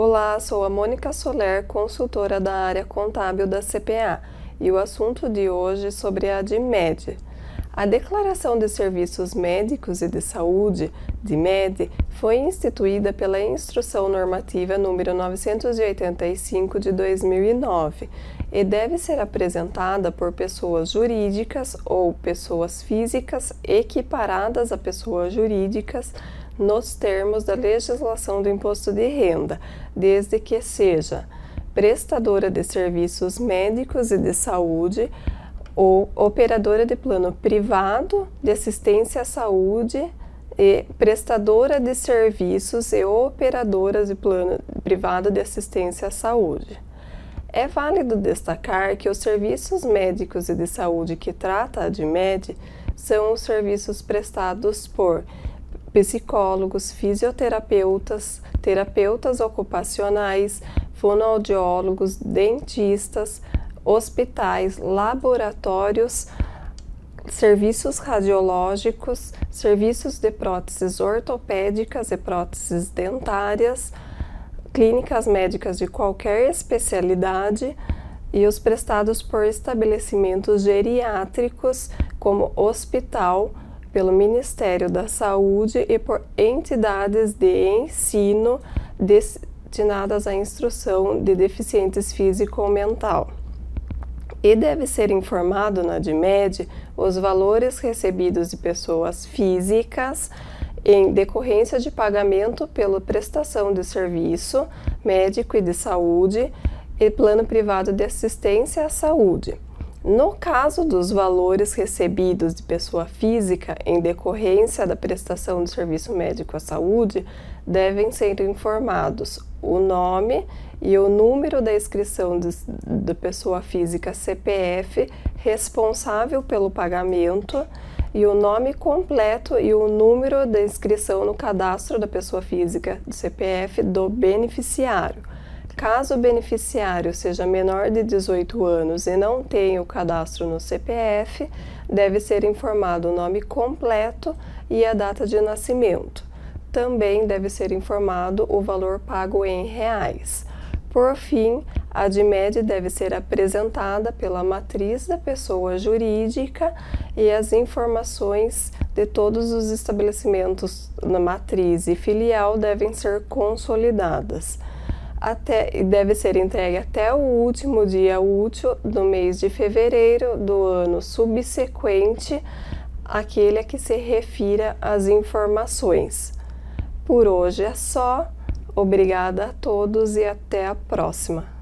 Olá, sou a Mônica Soler, consultora da área contábil da CPA, e o assunto de hoje é sobre a DIMED. A Declaração de Serviços Médicos e de Saúde, DIMED, foi instituída pela Instrução Normativa número 985 de 2009 e deve ser apresentada por pessoas jurídicas ou pessoas físicas equiparadas a pessoas jurídicas nos termos da legislação do imposto de renda, desde que seja prestadora de serviços médicos e de saúde ou operadora de plano privado de assistência à saúde e prestadora de serviços e operadora de plano privado de assistência à saúde. É válido destacar que os serviços médicos e de saúde que trata a ADMED são os serviços prestados por psicólogos, fisioterapeutas, terapeutas ocupacionais, fonoaudiólogos, dentistas, hospitais, laboratórios, serviços radiológicos, serviços de próteses ortopédicas e próteses dentárias, clínicas médicas de qualquer especialidade e os prestados por estabelecimentos geriátricos, como hospital, pelo Ministério da Saúde e por entidades de ensino destinadas à instrução de deficientes físico ou mental. E deve ser informado na DIMED os valores recebidos de pessoas físicas em decorrência de pagamento pela prestação de serviço médico e de saúde e plano privado de assistência à saúde no caso dos valores recebidos de pessoa física em decorrência da prestação de serviço médico à saúde, devem ser informados o nome e o número da inscrição da pessoa física CPF responsável pelo pagamento e o nome completo e o número da inscrição no cadastro da pessoa física do CPF do beneficiário Caso o beneficiário seja menor de 18 anos e não tenha o cadastro no CPF, deve ser informado o nome completo e a data de nascimento. Também deve ser informado o valor pago em reais. Por fim, a DIMED deve ser apresentada pela matriz da pessoa jurídica e as informações de todos os estabelecimentos na matriz e filial devem ser consolidadas até, deve ser entregue até o último dia útil do mês de fevereiro do ano subsequente àquele a que se refira as informações. Por hoje é só. Obrigada a todos e até a próxima.